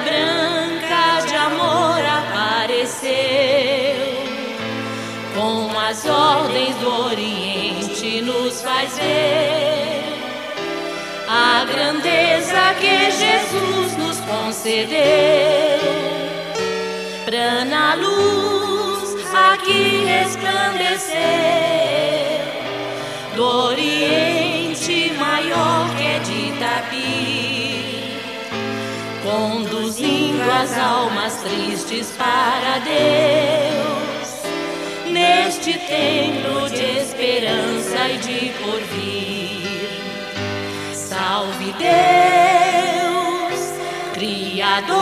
branca de amor apareceu, com as ordens do Oriente nos faz ver a grandeza que Jesus nos concedeu, pra na luz aqui resplandecer do Oriente maior que é de Itapi, conduzindo as almas tristes para Deus, neste templo de esperança e de porvir. Salve Deus, Criador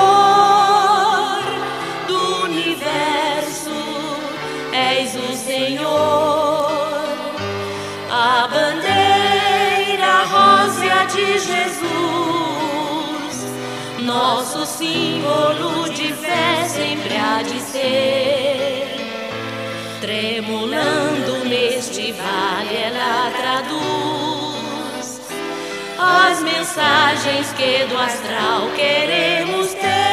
do universo, és o Senhor a bandeira rosa de Jesus, nosso símbolo de fé sempre há de ser. Tremulando neste vale, ela traduz as mensagens que do astral queremos ter.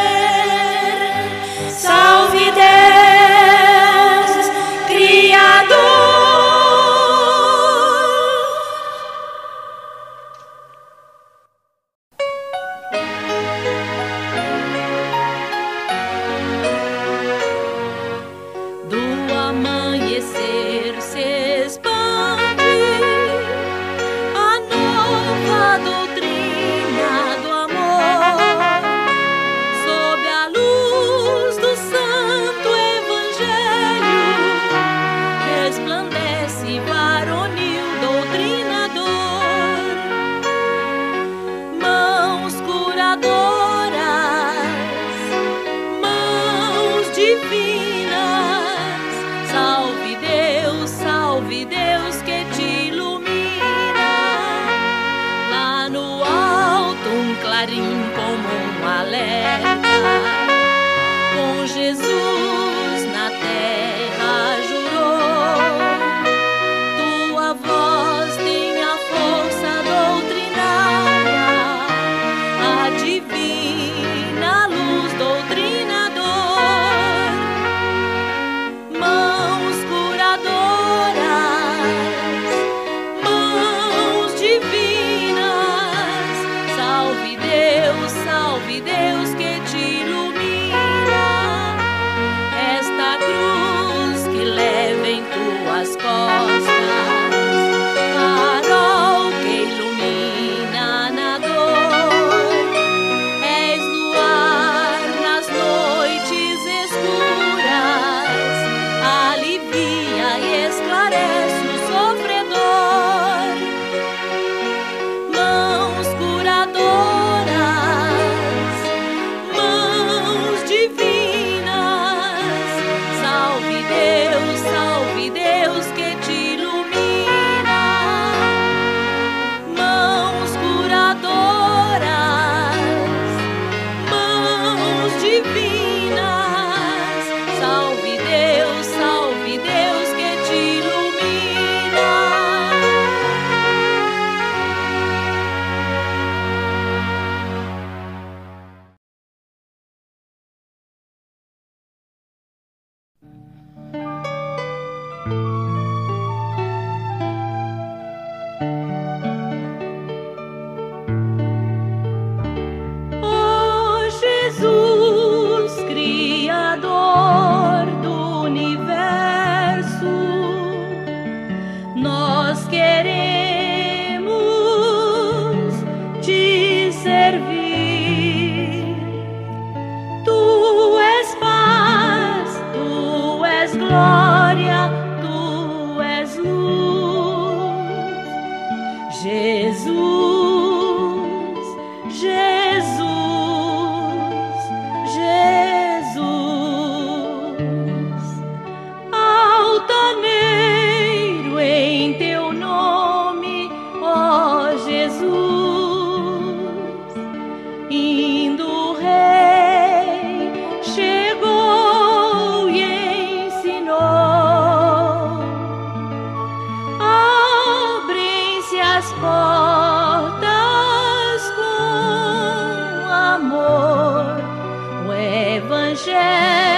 share.